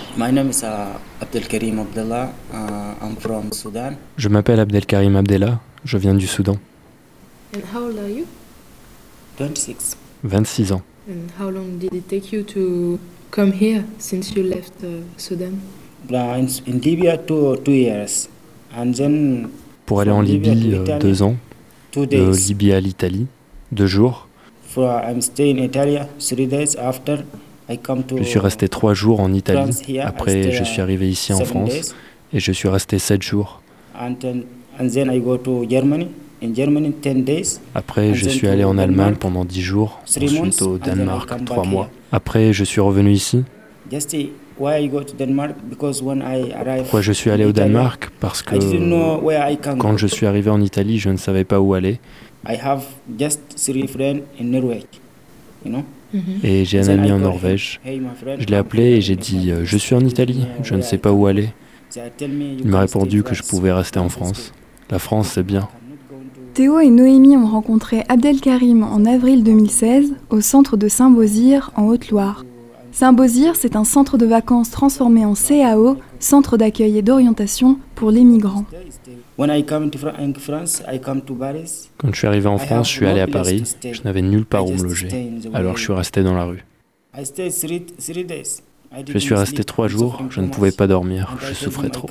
I'm from Sudan. Je m'appelle Abdelkarim Abdallah, je viens du Soudan. And how old are you? 26. 26 ans. And how long did it take you to come here since you left uh, Sudan? Uh, in, in Libya, two, two years. And then Pour aller en Libya Libye, euh, Italy, deux ans. Two De days. Libye à l'Italie, deux jours. For, I'm staying in Italy three days after Je suis resté trois jours en Italie. Après, je suis arrivé ici en France et je suis resté sept jours. And then, and then I go to Germany. In Germany, 10 days. Après, je suis allé en Allemagne pendant dix jours. Ensuite au Danemark, trois mois. Après, je suis revenu ici. Pourquoi je suis allé au Danemark? Parce que quand je suis arrivé en Italie, je ne savais pas où aller. Know. Et j'ai un ami en Norvège. "Hey, my friend, Je l'ai appelé et j'ai dit in euh, Je suis en Italie, je ne sais pas où aller. Il m'a répondu que je pouvais rester en France. La France, c'est bien. Théo et Noémie ont rencontré Abdelkarim en avril 2016 au centre de Saint-Beauzire en Haute-Loire. Saint-Beauzire, c'est un centre de vacances transformé en CAO, centre d'accueil et d'orientation pour les migrants. Quand je suis arrivé en France, je suis allé à Paris. Je n'avais nulle part où me loger. Alors je suis resté dans la rue. Je suis resté trois jours, je ne pouvais pas dormir, je souffrais trop.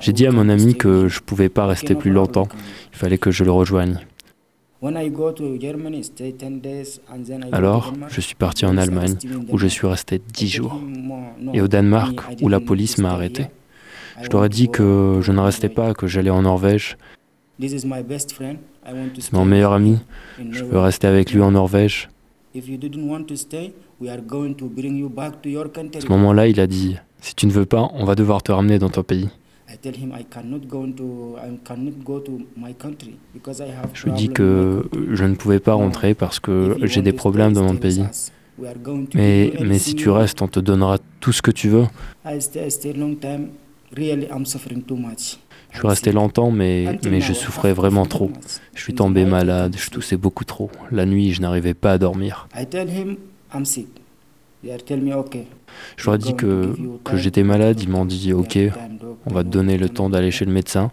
J'ai dit à mon ami que je pouvais pas rester plus longtemps, il fallait que je le rejoigne. Alors, je suis parti en Allemagne, où je suis resté dix jours. him, "No, no, Et au Danemark, où la police m'a arrêté. Je leur ai dit que je ne restais pas, que j'allais en Norvège. C'est mon meilleur ami, je veux rester avec lui en Norvège. À ce moment-là, il a dit Si tu ne veux pas, on va devoir te ramener dans ton pays. Je lui dis que je ne pouvais pas rentrer parce que j'ai des problèmes dans mon pays. Mais, mais si tu restes, on te donnera tout ce que tu veux. Je suis resté longtemps, mais, mais je souffrais vraiment trop. Je suis tombé malade, je toussais beaucoup trop. La nuit, je n'arrivais pas à dormir. Je leur ai dit que, que j'étais malade, ils m'ont dit Ok, on va te donner le temps d'aller chez le médecin.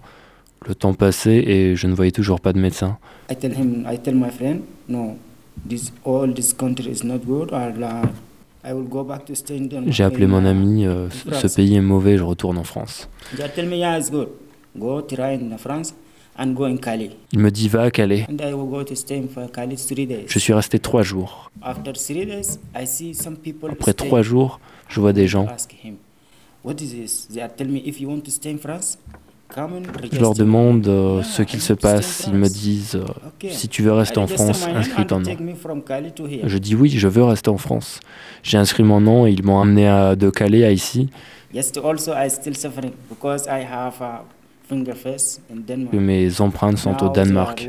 Le temps passait et je ne voyais toujours pas de médecin. Uh. J'ai appelé mon uh, ami, euh, ce pays est mauvais, je retourne en France. And go in Cali. Il me dit Va à Calais. And I will go to stay in Cali three days. Je suis resté trois jours. After three days, I see some people. Après trois jours, je vois des gens. Ask him, what is this? They are telling me if you want to stay in France, come and Je leur demande euh, Yeah, ce qu'il se passe. Ils me disent euh, Okay. Si tu veux rester en France, inscris ton nom. Je dis oui, je veux rester en France. J'ai inscrit mon nom et ils m'ont amené à, de Calais à ici. Yes, also I still suffering because I have a Que mes empreintes sont au Danemark.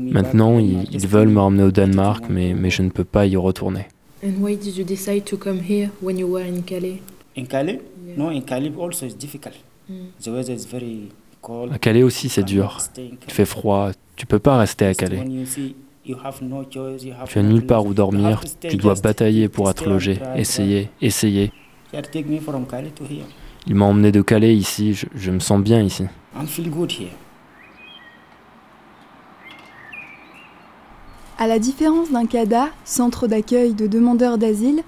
Maintenant, ils, ils veulent me me ramener au Danemark, mais, mais je ne peux pas y retourner. And why did you decide to come here when you were in Calais? In Cali? Yeah. No, in Cali also it's difficult. Mm. The weather is very cold. À Calais aussi, c'est You dur. cannot stay in Il fait froid. Tu peux pas rester à Calais. when you see you have no choice, you have Tu as nulle place, part où you dormir. have to stay Tu dois batailler pour être logé. Essayer, essayer. They are taking me from Cali to here. Ils m'ont emmené de Calais ici. Je, je me sens bien ici. I feel good here. À la différence d'un CADA, centre d'accueil de demandeurs d'asile,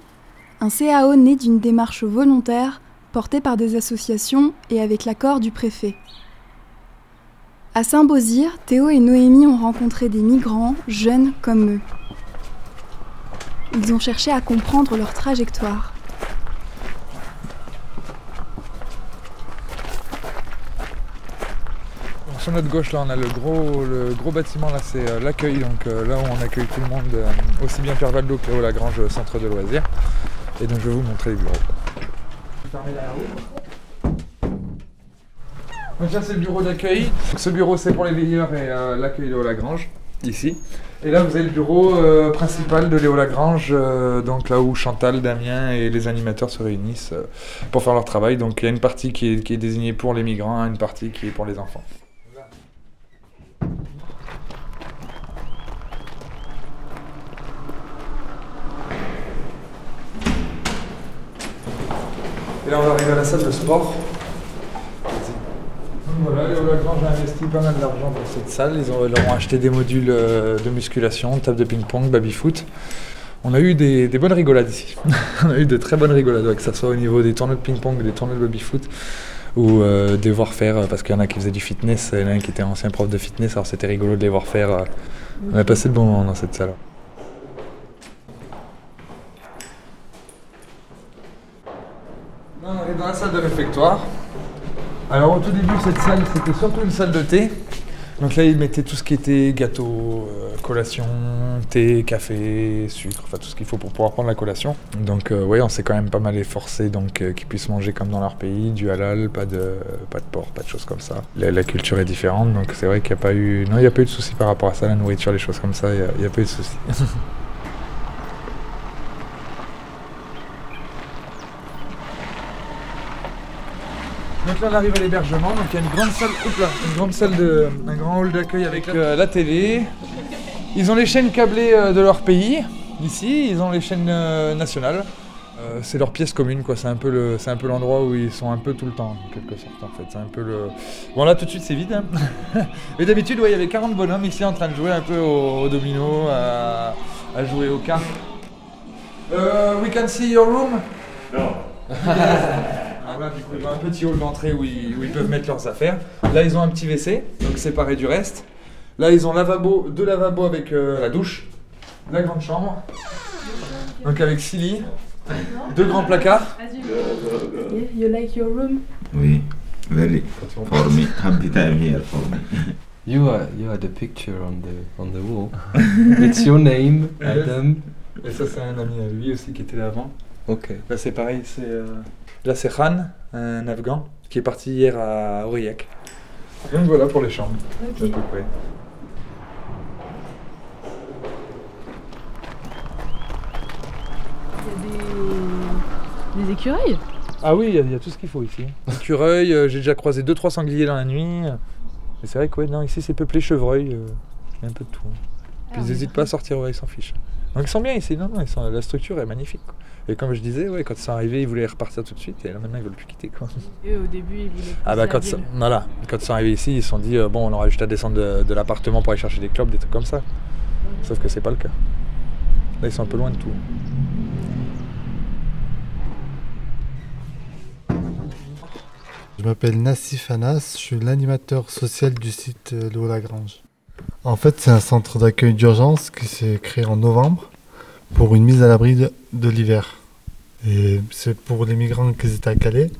un CAO naît d'une démarche volontaire portée par des associations et avec l'accord du préfet. À Saint-Beauzire, Théo et Noémie ont rencontré des migrants, jeunes comme eux. Ils ont cherché à comprendre leur trajectoire. Sur notre gauche, là, on a le gros, bâtiment, là, c'est euh, l'accueil. Donc euh, là où on accueille tout le monde, euh, aussi bien Pierre Valdo que Lagrange, centre de loisirs. Et donc je vais vous montrer les bureaux. Donc là c'est le bureau d'accueil. Ce bureau c'est pour les veilleurs et l'accueil de Lagrange, ici. Et là vous avez le bureau principal de Léo Lagrange, donc là où Chantal, Damien et les animateurs se réunissent pour faire leur travail. Donc il y a une partie qui est désignée pour les migrants, une partie qui est pour les enfants. Et là on va arriver à la salle de sport. Voilà, Léo Lagrange a investi pas mal d'argent dans cette salle. Ils, ont, leur ont acheté des modules euh, de musculation, table de ping-pong, baby-foot. On a eu des, bonnes rigolades ici. on a eu de très bonnes rigolades, que ce soit au niveau des tournois de ping-pong, des tournois de baby-foot, ou euh, des voir faire, euh, parce qu'il y en a qui faisaient du fitness, il y en a qui était ancien prof de fitness, alors c'était rigolo de les voir faire. On a passé de bons moments dans cette salle. Là, on arrive dans la salle de Alors au tout début, cette salle, c'était surtout une salle de thé. Donc là, ils mettaient tout ce qui était gâteau, euh, collation, thé, café, sucre, enfin tout ce qu'il faut pour pouvoir prendre la collation. Donc euh, ouais, on s'est quand même pas mal efforcé donc euh, qu'ils puissent manger comme dans leur pays, du halal, pas de pas de porc, pas de choses comme ça. La, culture est différente, donc c'est vrai qu'il n'y a pas eu non, il n'y a pas eu de soucis par rapport à ça, la nourriture, les choses comme ça, il n'y a, y a pas eu de soucis. Donc là on arrive à l'hébergement, donc il y a une grande salle, là, une grande salle de, un grand hall d'accueil avec euh, la télé. Ils ont les chaînes câblées euh, de leur pays, ici, ils ont les chaînes euh, nationales. Euh, c'est leur pièce commune quoi, c'est un peu le, c'est un peu l'endroit où ils sont un peu tout le temps, en quelque sorte en fait. C'est un peu le. Bon là tout de suite c'est vide. hein. Mais d'habitude ouais, il y avait 40 bonhommes ici en train de jouer un peu au, au domino, à, à jouer aux cartes. Euh, we can see your room? Alors là, du coup, ils ont un petit hall d'entrée où ils, où ils peuvent mettre leurs affaires. Là, ils ont un petit WC, donc séparé du reste. Là, ils ont lavabo, deux lavabos avec euh, la douche, la grande chambre, donc avec six lits, deux grands placards. You like your room? Oui, very for me. Happy time here for me. You are you are the picture on the on the wall. It's your name, Adam. Et ça, c'est un ami à lui aussi qui était là avant. Ok. Là, c'est pareil. C'est, euh, Là, c'est Khan, un Afghan, qui est parti hier à Aurillac. Donc voilà pour les chambres. Ok. à peu près. Il y a des, des écureuils? Ah oui, il y, a- il y a tout ce qu'il faut ici. Écureuil, euh, j'ai déjà croisé 2-3 sangliers dans la nuit. Et c'est vrai que ouais, non, ici c'est peuplé chevreuil. euh, il y a un peu de tout. Puis ils n'hésitent pas à sortir, ouais, ils s'en fichent. Donc ils sont bien ici, non, non, ils sont- la structure est magnifique. quoi. Et comme je disais, ouais, quand ils sont arrivés, ils voulaient repartir tout de suite, et là maintenant ils veulent plus quitter. Quoi. Et au début, ils voulaient Ah bah quand, ville. voilà, quand ils sont arrivés ici, ils se sont dit, euh, bon, on aura juste à descendre de, de l'appartement pour aller chercher des clubs, des trucs comme ça. Sauf que c'est pas le cas. Là ils sont un peu loin de tout. Je m'appelle Nassif Anas, je suis l'animateur social du site euh, Léo Lagrange. En fait, c'est un centre d'accueil d'urgence qui s'est créé en novembre pour une mise à l'abri de, de l'hiver. Et c'est pour les migrants qui étaient à Calais.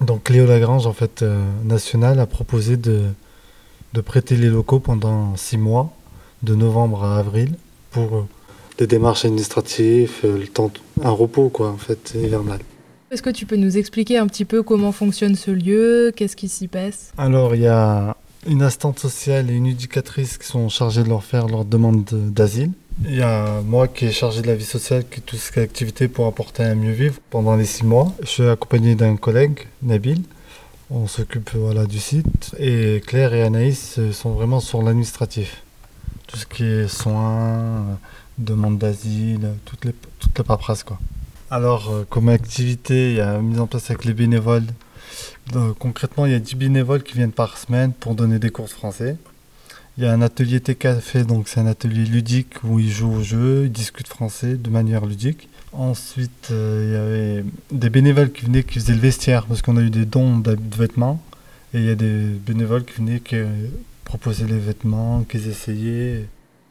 Donc Léo Lagrange, en fait, euh, national, a proposé de, de prêter les locaux pendant six mois, de novembre à avril, pour euh, les démarches administratives, euh, le temps, un repos, quoi, en fait, hivernal. Est-ce que tu peux nous expliquer un petit peu comment fonctionne ce lieu? Qu'est-ce qui s'y passe? Alors, il y a une assistante sociale et une éducatrice qui sont chargées de leur faire leur demande de- d'asile. Il y a moi qui est chargé de la vie sociale, qui tout ce qui est activité pour apporter un mieux vivre pendant les six mois. Je suis accompagné d'un collègue, Nabil. On s'occupe voilà, du site. Et Claire et Anaïs euh, sont vraiment sur l'administratif. Tout ce qui est soins, euh, demande d'asile, toutes les, toutes les paperasses. Quoi. Alors, euh, comme activité, il y a mise en place avec les bénévoles concrètement, il y a 10 bénévoles qui viennent par semaine pour donner des cours de français. Il y a un atelier T-Café, donc c'est un atelier ludique où ils jouent au jeu, ils discutent français de manière ludique. Ensuite, euh, il y avait des bénévoles qui venaient qui faisaient le vestiaire parce qu'on a eu des dons de vêtements. Et il y a des bénévoles qui venaient qui euh, proposaient les vêtements, qu'ils essayaient.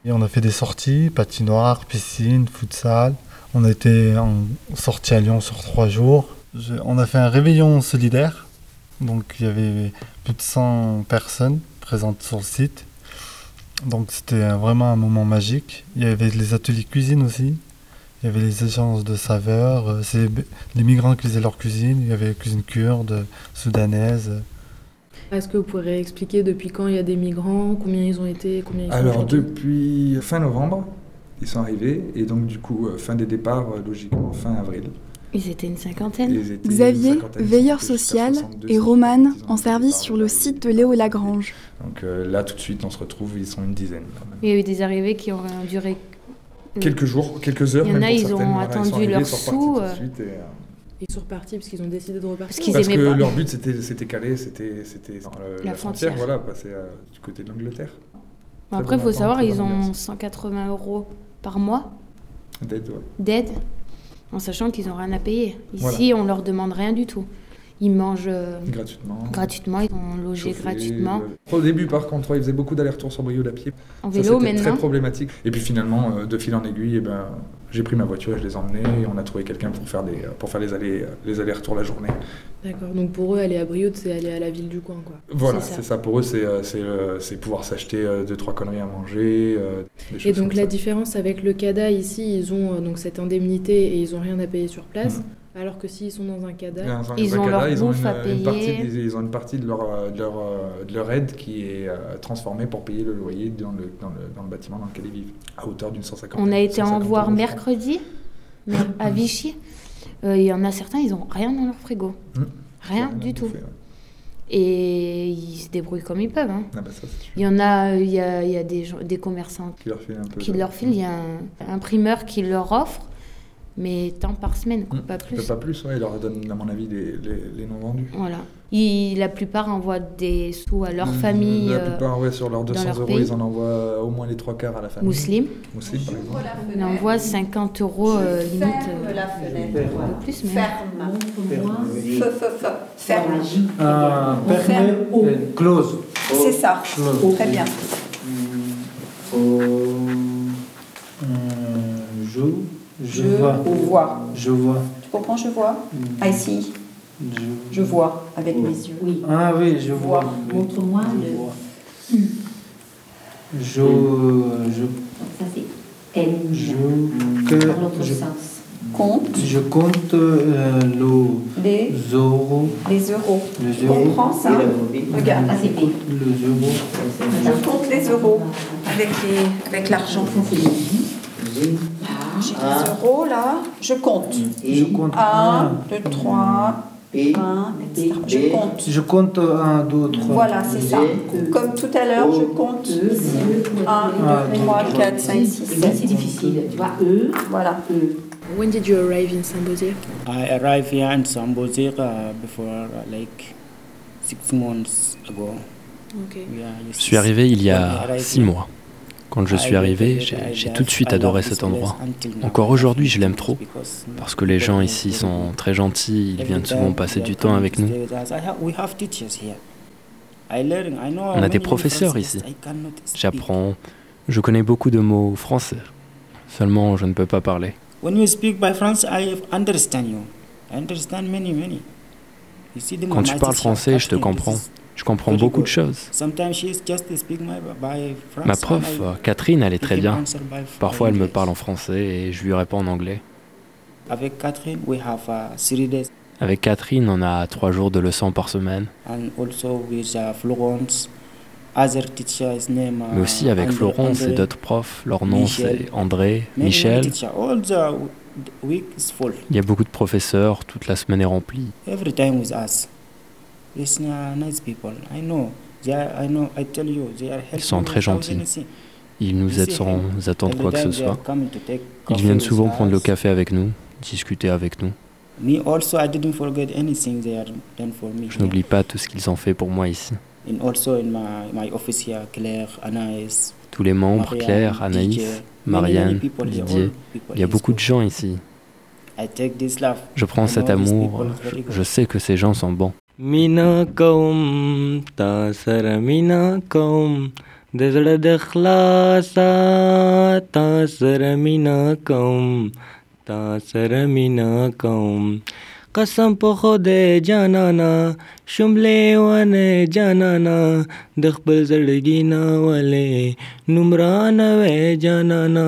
Et on a fait des sorties, patinoire, piscine, futsal. On a été en sortie à Lyon sur trois jours. On a fait un réveillon solidaire. Donc il y avait plus de 100 personnes présentes sur le site. Donc c'était vraiment un moment magique. Il y avait les ateliers cuisine aussi. Il y avait les échanges de saveurs. euh, C'est les, migrants qui faisaient leur cuisine. Il y avait la cuisine kurde, soudanaise. Est-ce que vous pourriez expliquer depuis quand il y a des migrants, combien ils ont été, combien ils Alors depuis fin novembre, ils sont arrivés et donc du coup euh, fin des départs euh, logiquement fin avril. Ils étaient une cinquantaine. Une Xavier, cinquantaine, veilleur social, 62, et Romane, en service sur le site de Léo Lagrange. Donc euh, là tout de suite on se retrouve, ils sont une dizaine. Il y a eu des arrivées qui ont duré. Quelques jours, quelques heures. Il y en a, ils ont attendu ils sont repartis sous, euh. euh, Ils sont repartis parce qu'ils ont décidé de repartir. Parce qu'ils Parce aimaient que pas. leur but c'était c'était calé, c'était La la, frontière, frontière. voilà, passer euh, du côté de l'Angleterre. Bon, après, il faut savoir, ils ont ambiance. 180 euros par mois D'aide, ouais. d'aide, en sachant qu'ils n'ont rien à payer. Ici, Voilà. on leur demande rien du tout. Ils mangent euh, Gratuitement. gratuitement, ils sont logés Chauffés, gratuitement. euh, Au début, par contre, ils faisaient beaucoup d'allers-retours sur Brioude à pied. En Ça, vélo, c'était maintenant. très problématique. Et puis finalement, euh, de fil en aiguille, eh ben, j'ai pris ma voiture et je les ai emmenés. Et on a trouvé quelqu'un pour faire, des, pour faire les, allers, les allers-retours la journée. D'accord, donc pour eux, aller à Brioude, c'est aller à la ville du coin, quoi. Voilà, C'est ça. Pour eux, c'est euh, c'est, euh, c'est pouvoir s'acheter euh, deux, trois conneries à manger. des Et donc la ça. différence avec le CADA, ici, ils ont donc cette indemnité et ils ont rien à payer sur place, Mhm. Alors que s'ils sont dans un CADA, Dans un Ils ont leur ils ont une, à une partie, payer. des- ils ont une partie de leur, de leur, de leur aide qui est euh, transformée pour payer le loyer dans le, dans, le, dans le bâtiment dans lequel ils vivent, à hauteur d'une 150 On a été en 150 voir mercredi à Vichy. Euh, Il y en a certains, ils ont rien dans leur frigo. Hmm. Rien du tout. Bouffer, ouais. Et ils se débrouillent comme ils peuvent. hein. Ah bah ça. Il y en a, il y a, il y a des, gens- des commerçants Qui leur file un peu. qui leur filent. Il y a un, un primeur qui leur offre, mais tant par semaine, quoi, Hmm. pas plus. Pas plus, ouais, ils leur donnent, à mon avis, les, les, les non vendus. Voilà. Ils- la plupart envoient des sous à leur Hmm, famille La euh, plupart, ouais, sur leurs dans 200 leur euros, pays. ils en envoient au moins les trois quarts à la famille. musulmans. Musulmans, par exemple. Ils envoient 50 euros euh, limite. euh, la fenêtre. un peu plus, mais. Ferme. Ferme. Ah, On ferme euh, close. C'est ça. Close. Très bien. Oh, euh, je, je, Je vois. vois. Je vois. Tu comprends, je vois? Ah, ici. Je, Je vois avec mes yeux. Oui. Ah oui, je vois. Vois. oui, Montre-moi je le- vois. Je, je, Ça, c'est M. je, que, Dans l'autre je, sens. Compte je compte euh, le les, zéro, les euros. le Tu zéro, comprends ça? Regarde. Ah, c'est B. le zéro. Je compte les euros avec, les, avec l'argent. J'ai les euros là. Je compte. Je compte 1, 2, 3, 1, etc. Je compte. Je compte un, deux, trois. Voilà, c'est ça. Comme tout à l'heure, je compte 1, 2, 3, 4, 5, 6, 7. C'est difficile. Tu vois, E. Voilà. When did you arrive in Sambozir? I arrived here in Sambozir uh, before uh, like six months ago. Okay. Yeah, Je suis arrivé il y a six mois. Quand je suis arrivé, j'ai tout de suite adoré cet endroit. Encore aujourd'hui, je l'aime trop, parce que les gens ici sont très gentils, ils viennent souvent passer du temps avec nous. On a des professeurs ici. J'apprends, je connais beaucoup de mots français. Seulement, je ne peux pas parler. When you speak by French, I understand you. I understand many, many. You see the Quand tu parles français, je te comprends. Je comprends beaucoup de choses. Ma prof, Catherine, elle est très bien. Parfois, elle me parle en français et je lui réponds en anglais. Avec Catherine, we have uh, three days, Avec Catherine, on a trois jours de leçons par semaine. uh. Uh, Mais aussi avec André- Florence et d'autres profs. Leur nom, Michel. c'est André, Michel. Il y a beaucoup de professeurs, toute la semaine est remplie. Every time with us. It's nice people. I know. They are, I know. I tell you, they are helping sont très gentils. Ils nous aident sans attendre quoi que ce soit. Ils viennent souvent prendre le café avec nous, discuter avec nous. Je n'oublie pas tout ce qu'ils ont fait pour moi ici. And also in my, my office here, Claire, Anaïs, Tous les membres, Claire, Anaïs, Marianne, Didier. Il y a beaucoup de gens ici. Je prends cet amour. je sais que ces gens sont bons. مینا کوم تا سره مینا کوم د زړه د خلاصه تا سره مینا کوم تا سره مینا کوم قسم په خدای جانانا شملې ونه جانانا د خپل زړګي نه ولې نمران وې جانانا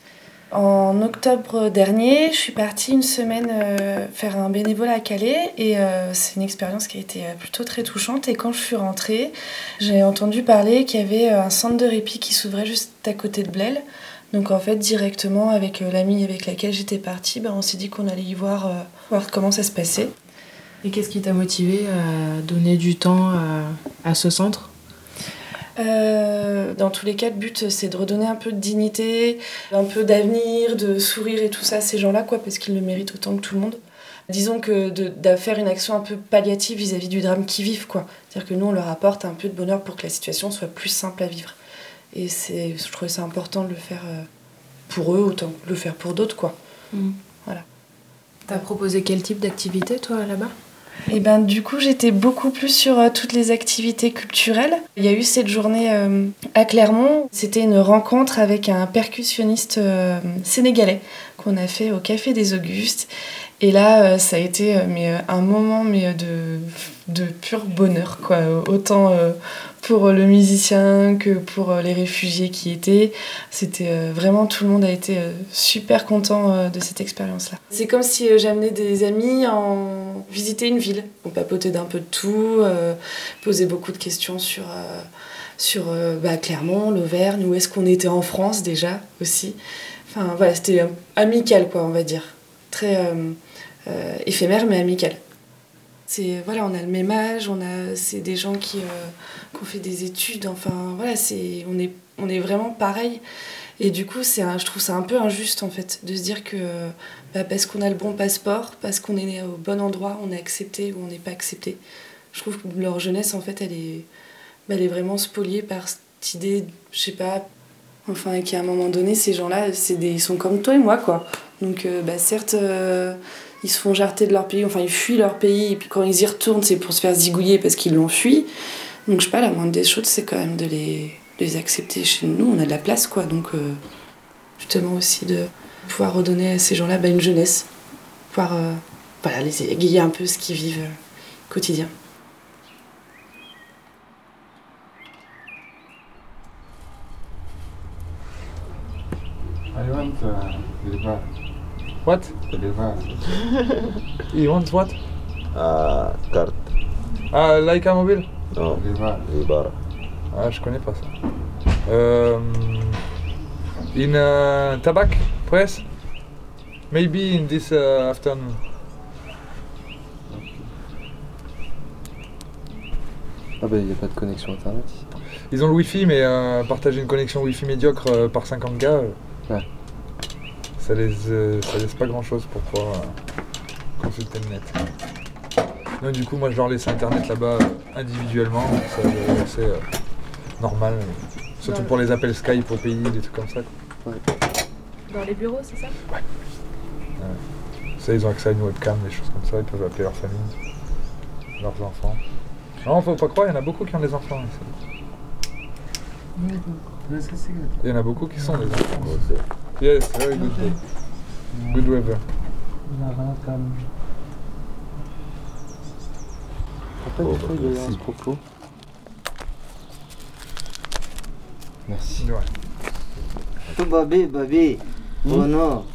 En octobre dernier, je suis partie une semaine euh, faire un bénévolat à Calais et euh, c'est une expérience qui a été euh, plutôt très touchante. Et quand je suis rentrée, j'ai entendu parler qu'il y avait un centre de répit qui s'ouvrait juste à côté de Blel. Donc en fait, directement avec l'amie avec laquelle j'étais partie, ben, on s'est dit qu'on allait y voir, voir comment ça se passait. Et qu'est-ce qui t'a motivé à donner du temps à, à ce centre? Euh, dans tous les cas, le but c'est de redonner un peu de dignité, un peu d'avenir, de sourire et tout ça à ces gens-là, quoi, parce qu'ils le méritent autant que tout le monde. Disons que de, faire une action un peu palliative vis-à-vis du drame qu'ils vivent, quoi. C'est-à-dire que nous on leur apporte un peu de bonheur pour que la situation soit plus simple à vivre. Et c'est, je trouvais ça important de le faire euh, pour eux autant que le faire pour d'autres, quoi. Mm. Voilà. T'as proposé quel type d'activité toi là-bas? Et ben du coup j'étais beaucoup plus sur euh, toutes les activités culturelles. Il y a eu cette journée euh, à Clermont, c'était une rencontre avec un percussionniste euh, sénégalais qu'on a fait au Café des Augustes. Et là, ça a été mais, un moment mais, de, de pur bonheur, quoi. Autant pour le musicien que pour les réfugiés qui étaient. C'était vraiment, tout le monde a été super content de cette expérience-là. C'est comme si j'amenais des amis en visiter une ville. On papotait d'un peu de tout, poser beaucoup de questions sur sur bah, Clermont, l'Auvergne, où est-ce qu'on était en France déjà aussi. Enfin voilà, c'était amical quoi, on va dire. Très euh, éphémère mais amical. C'est voilà, on a le même âge, on a c'est des gens qui, euh, qui, ont fait des études, enfin voilà, c'est on est on est vraiment pareil. Et du coup, c'est je trouve ça un peu injuste en fait de se dire que bah, parce qu'on a le bon passeport, parce qu'on est né au bon endroit, on est accepté ou on n'est pas accepté. Je trouve que leur jeunesse en fait, elle est bah, elle est vraiment spoliée par cette idée, je sais pas, enfin qu'à un moment donné, ces gens-là, c'est des, ils sont comme toi et moi quoi. Donc euh, bah, certes ils se font jarter de leur pays, enfin ils fuient leur pays, et puis quand ils y retournent, c'est pour se faire zigouiller parce qu'ils l'ont fui. Donc je sais pas, la moindre des choses, c'est quand même de les, les, accepter chez nous, on a de la place quoi. Donc euh, justement aussi de pouvoir redonner à ces gens-là bah, une jeunesse, pouvoir euh, voilà, les égayer un peu ce qu'ils vivent euh, quotidien. What? you want what? Uh, carte. Ah, Laika mobile? Non. Libara. Ah, je connais pas ça. Euh, in uh, tabac? Press? Maybe in this uh, afternoon. Ah bah il n'y a pas de connexion internet ici. Ils ont le wifi mais euh, partager une connexion wifi médiocre euh, par 50 gars. Euh, ouais ça laisse, euh, ça laisse pas grand chose pour pouvoir euh, consulter le net. Donc du coup moi je leur laisse internet là-bas individuellement, c'est normal, surtout pour les appels Skype au pays, des trucs comme ça. Dans les bureaux, c'est ça? Ouais. Ça ils ont accès à une webcam, des choses comme ça, ils peuvent appeler leur famille, leurs enfants. Non, faut pas croire, il y en a beaucoup qui ont des enfants ici. Il y en a beaucoup qui sont des enfants. Yes, very good day. Good weather. Après, des fois, il y a un propos. Merci. Ouais. Tu babi, babi. Oh non.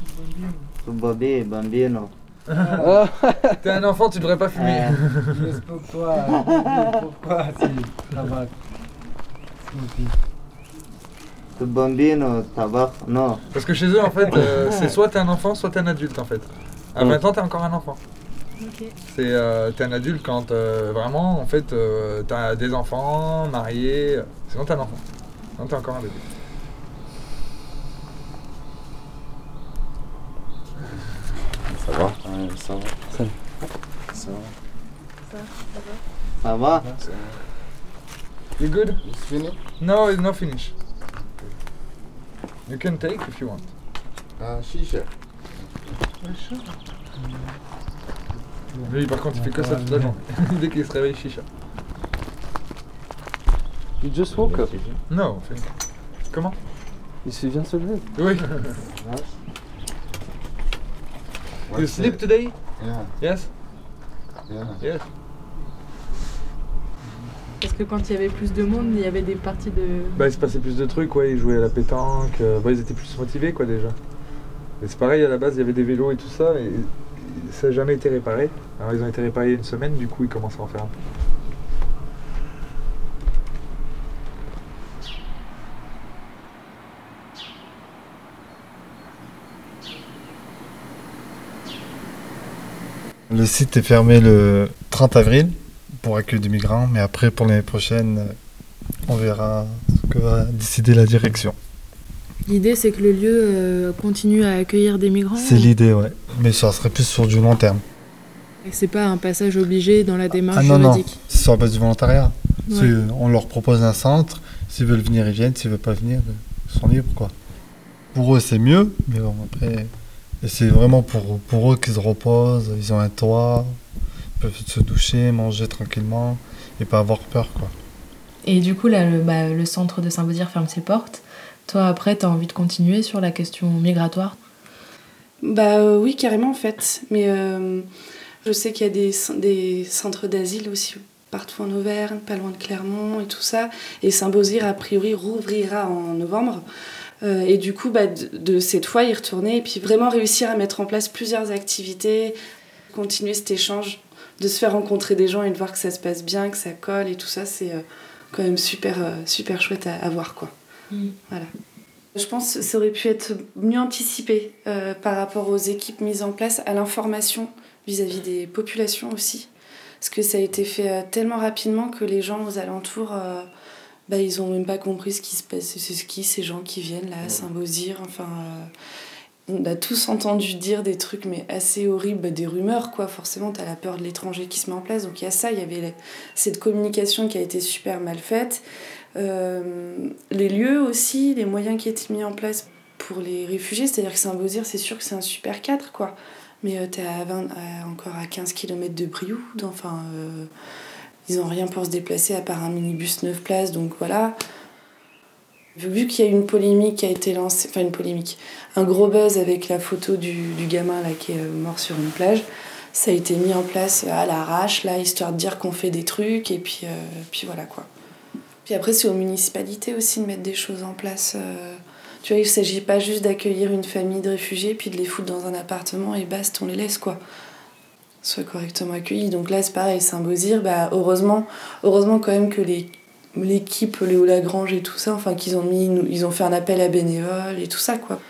Tu babi, bambino. T'es un enfant, tu devrais pas fumer. Juste pour toi. Pourquoi si ça va bambino, tabac, non. Parce que chez eux, en fait, euh, c'est soit t'es un enfant, soit t'es un adulte, en fait. À 20 ans, t'es encore un enfant. Ok. C'est euh, t'es un adulte quand euh, vraiment, en fait, euh, t'as des enfants, marié. Sinon, t'es un enfant. Sinon, t'es encore un adulte. Ça va? Ouais, ça va. Ça, ça va. Ça, ça va? Ça va You good? It's finished? No, it's not finished. You can take if you want. Ah, chicha. Lui, par contre, il fait que ça toute la journée. Dès qu'il se réveille, chicha. You just woke up. Non. Comment? Il se vient de se lever. Oui. you sleep today? Yeah. Yes? Yeah. Yes. Parce que quand il y avait plus de monde, il y avait des parties de. Bah, il se passait plus de trucs, ouais. Ils jouaient à la pétanque. euh, bah, ils étaient plus motivés, quoi, déjà. Et c'est pareil, à la base, il y avait des vélos et tout ça, mais ça n'a jamais été réparé. Alors, ils ont été réparés il y a une semaine, du coup, ils commencent à en faire un peu. Le site est fermé le 30 avril pour accueil des migrants, mais après, pour l'année prochaine, euh, on verra ce que va décider la direction. L'idée, c'est que le lieu euh, continue à accueillir des migrants. C'est l'idée, ouais. Mais ça serait plus sur du long terme. Et c'est pas un passage obligé dans la démarche Ah non, non, c'est sur la base du volontariat. Ouais. On leur propose un centre, s'ils veulent venir, ils viennent, s'ils veulent pas venir, euh, ils sont libres, quoi. Pour eux, c'est mieux, mais bon, après... C'est vraiment pour, pour eux qu'ils se reposent, ils ont un toit, peuvent se doucher, manger tranquillement, et pas avoir peur, quoi. Et du coup, là, le, bah, le centre de Saint-Baudire ferme ses portes. Toi, après, t'as envie de continuer sur la question migratoire? Bah euh, oui, carrément en fait. Mais euh, je sais qu'il y a des, cen- des centres d'asile aussi partout en Auvergne, pas loin de Clermont et tout ça. Et Saint-Beauzire, a priori, rouvrira en novembre. Euh, et du coup, bah, de, de cette fois, y retourner et puis vraiment réussir à mettre en place plusieurs activités, continuer cet échange, de se faire rencontrer des gens et de voir que ça se passe bien, que ça colle et tout ça, c'est euh, quand même super, euh, super chouette à, à voir quoi. Voilà. Je pense que ça aurait pu être mieux anticipé euh, par rapport aux équipes mises en place, à l'information vis-à-vis des populations aussi. Parce que ça a été fait tellement rapidement que les gens aux alentours, euh, bah, ils ont même pas compris ce qui se passe. C'est ce qui, ces gens qui viennent là, à Saint-Beauzire. Enfin, euh, on a tous entendu dire des trucs, mais assez horribles, des rumeurs, quoi. Forcément, tu as la peur de l'étranger qui se met en place. Donc il y a ça, il y avait cette communication qui a été super mal faite. Euh, les lieux aussi, les moyens qui étaient mis en place pour les réfugiés, c'est-à-dire que Saint-Beauzire, c'est sûr que c'est un super cadre, quoi. Mais euh, t'es à 20 à- encore à 15 km de Brioude, enfin, euh, ils ont rien pour se déplacer à part un minibus 9 places, donc voilà. Vu qu'il y a eu une polémique qui a été lancée, enfin une polémique, un gros buzz avec la photo du, du gamin là qui est euh, mort sur une plage, ça a été mis en place à l'arrache, là, histoire de dire qu'on fait des trucs, et puis, euh, puis voilà quoi. Puis après, c'est aux municipalités aussi de mettre des choses en place. euh. Tu vois, il ne s'agit pas juste d'accueillir une famille de réfugiés puis de les foutre dans un appartement et basta, on les laisse quoi. Soient correctement accueillis. Donc là, c'est pareil, Saint-Beauzire, bah, heureusement, heureusement quand même que les l'équipe Léo Lagrange et tout ça enfin qu'ils ont mis ils ont fait un appel à bénévoles et tout ça quoi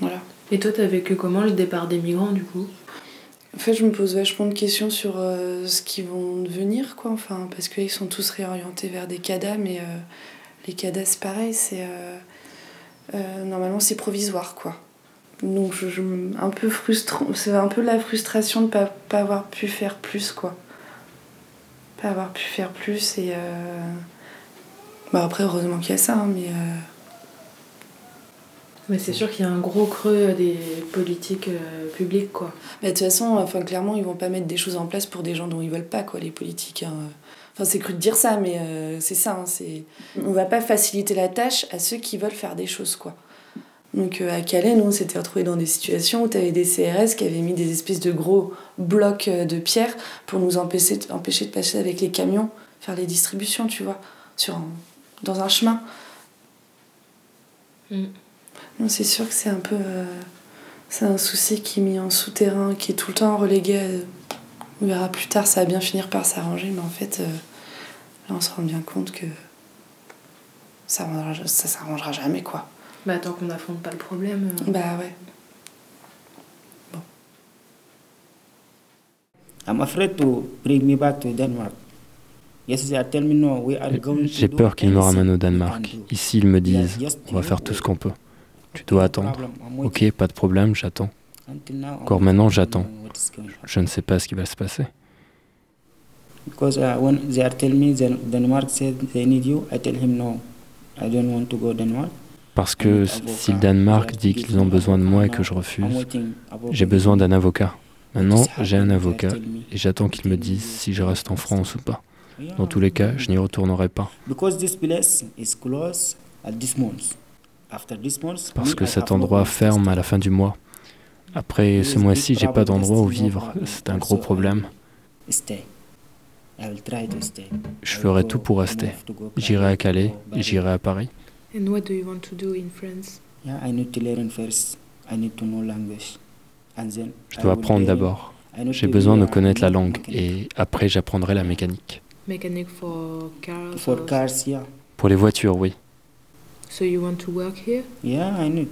voilà Et toi, t'as vécu comment le départ des migrants, du coup? En fait, je me pose vachement de questions sur euh, ce qu'ils vont devenir, quoi. Enfin, parce qu'ils sont tous réorientés vers des CADA, mais euh, les CADA, c'est pareil, c'est. euh, normalement, c'est provisoire, quoi. Donc, je, un peu frustrant. C'est un peu la frustration de pas, pas avoir pu faire plus, quoi. Pas avoir pu faire plus et. euh, Bah, après, heureusement qu'il y a ça, hein, mais. euh, Mais c'est sûr qu'il y a un gros creux des politiques euh, publiques, quoi. Mais de toute façon, enfin, clairement, ils vont pas mettre des choses en place pour des gens dont ils veulent pas, quoi, les politiques. hein. Enfin, c'est cru de dire ça, mais euh, c'est ça. hein, c'est... On va pas faciliter la tâche à ceux qui veulent faire des choses, quoi. Donc euh, à Calais, nous, on s'était retrouvés dans des situations où tu avais des CRS qui avaient mis des espèces de gros blocs euh, de pierre pour nous empêcher, empêcher de passer avec les camions, faire les distributions, tu vois, sur un- dans un chemin. Non, c'est sûr que c'est un peu. euh, c'est un souci qui est mis en souterrain, qui est tout le temps relégué. à- on verra plus tard, ça va bien finir par s'arranger, mais en fait, euh, là, on se rend bien compte que ça arrangera- ça s'arrangera jamais, quoi. Bah, tant qu'on n'affronte pas le problème. euh, Bah ouais. I'm afraid to bring me back to Denmark. Yes, they are telling me no, we are going J'ai peur qu'ils me ramènent au Danemark. Ici, ils me disent on va faire tout ce qu'on peut. Tu dois attendre. Ok, pas de problème, j'attends. Encore maintenant, j'attends. Je ne sais pas ce qui va se passer. Because uh, when they are telling me that Denmark Parce que si le Danemark dit qu'ils ont besoin de moi et que je refuse, j'ai besoin d'un avocat. Maintenant, j'ai un avocat et j'attends qu'il me dise si je reste en France ou pas. Dans tous les cas, je n'y retournerai pas. Parce que cet endroit ferme à la fin du mois. Après ce mois-ci, j'ai pas d'endroit où vivre. C'est un gros problème. Je ferai tout pour rester. J'irai à Calais, j'irai à Paris. And what do you want to do in France? Je dois apprendre d'abord. J'ai besoin de connaître la langue et après j'apprendrai la mécanique. Mechanic for cars? For cars, yeah. Pour les voitures, oui. So you want to work here? Yeah, I need.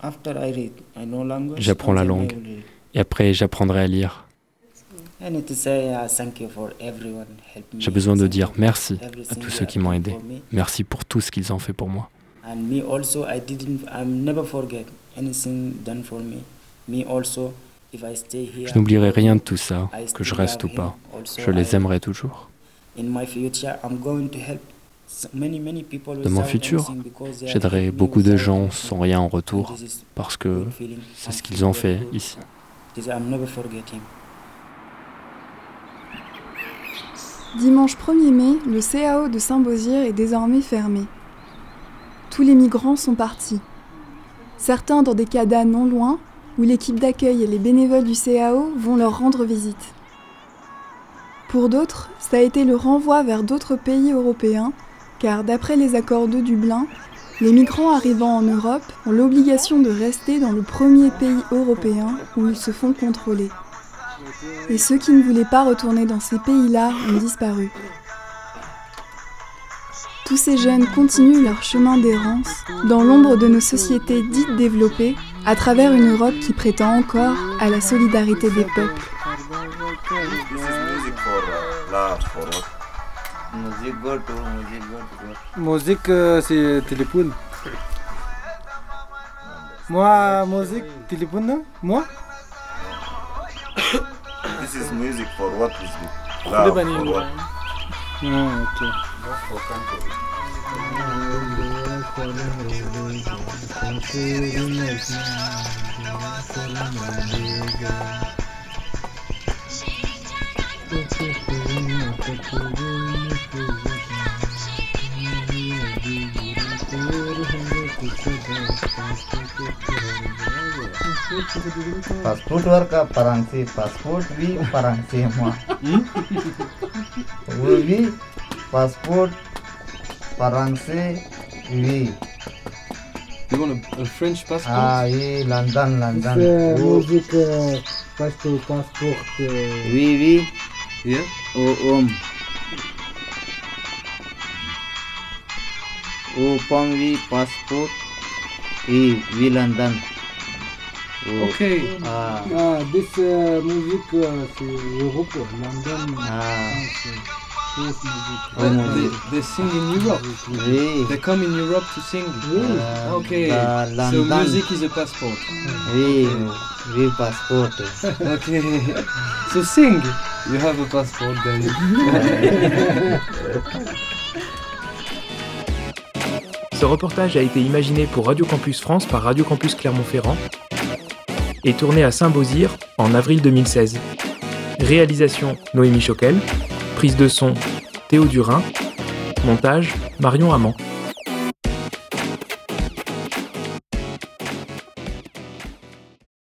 After I read, I know language. J'apprends la langue et après j'apprendrai à lire. J'ai besoin de dire merci à tous ceux qui m'ont aidé. Merci pour tout ce qu'ils ont fait pour moi. Je n'oublierai rien de tout ça, que je reste ou pas. Je les aimerai toujours. Dans mon futur, j'aiderai beaucoup de gens sans rien en retour, parce que c'est ce qu'ils ont fait ici. Dimanche 1er mai, le CAO de Saint-Beauzire est désormais fermé. Tous les migrants sont partis. Certains dans des CADA non loin, où l'équipe d'accueil et les bénévoles du CAO vont leur rendre visite. Pour d'autres, ça a été le renvoi vers d'autres pays européens, car d'après les accords de Dublin, les migrants arrivant en Europe ont l'obligation de rester dans le premier pays européen où ils se font contrôler. Et ceux qui ne voulaient pas retourner dans ces pays-là ont disparu. Tous ces jeunes continuent leur chemin d'errance dans l'ombre de nos sociétés dites développées, à travers une Europe qui prétend encore à la solidarité des peuples. Musique, euh, c'est téléphone. Moi, musique, téléphone, moi? This is music for what is it? Love for Lebanese. what? Ah, ok. Pasport warga Parangsi, pasport bi Parangsi semua. Wi pasport hmm? Parangsi wi. You want a, a French passport? Ah, oui, London, London. C'est Oh, musique, euh, passeport, passeport. euh, Oui, oui. Yeah. Oh, om. Um. Oh, pang wi pasport. Oui, oui, London. Oh. Ok. Ah. Ah, this uh, musique, euh, c'est Europe, London. Ah. musique. They, they, they sing in Europe. Oui. They come in Europe to sing. Uh, okay. the So London. music is a passport. Oui, oui, passport. okay. So sing. You have a passport then. Ce reportage a été imaginé pour Radio Campus France par Radio Campus Clermont-Ferrand et tourné à Saint-Beauzire en avril 2016. Réalisation Noémie Choquel, prise de son Théo Durin, montage Marion Amand.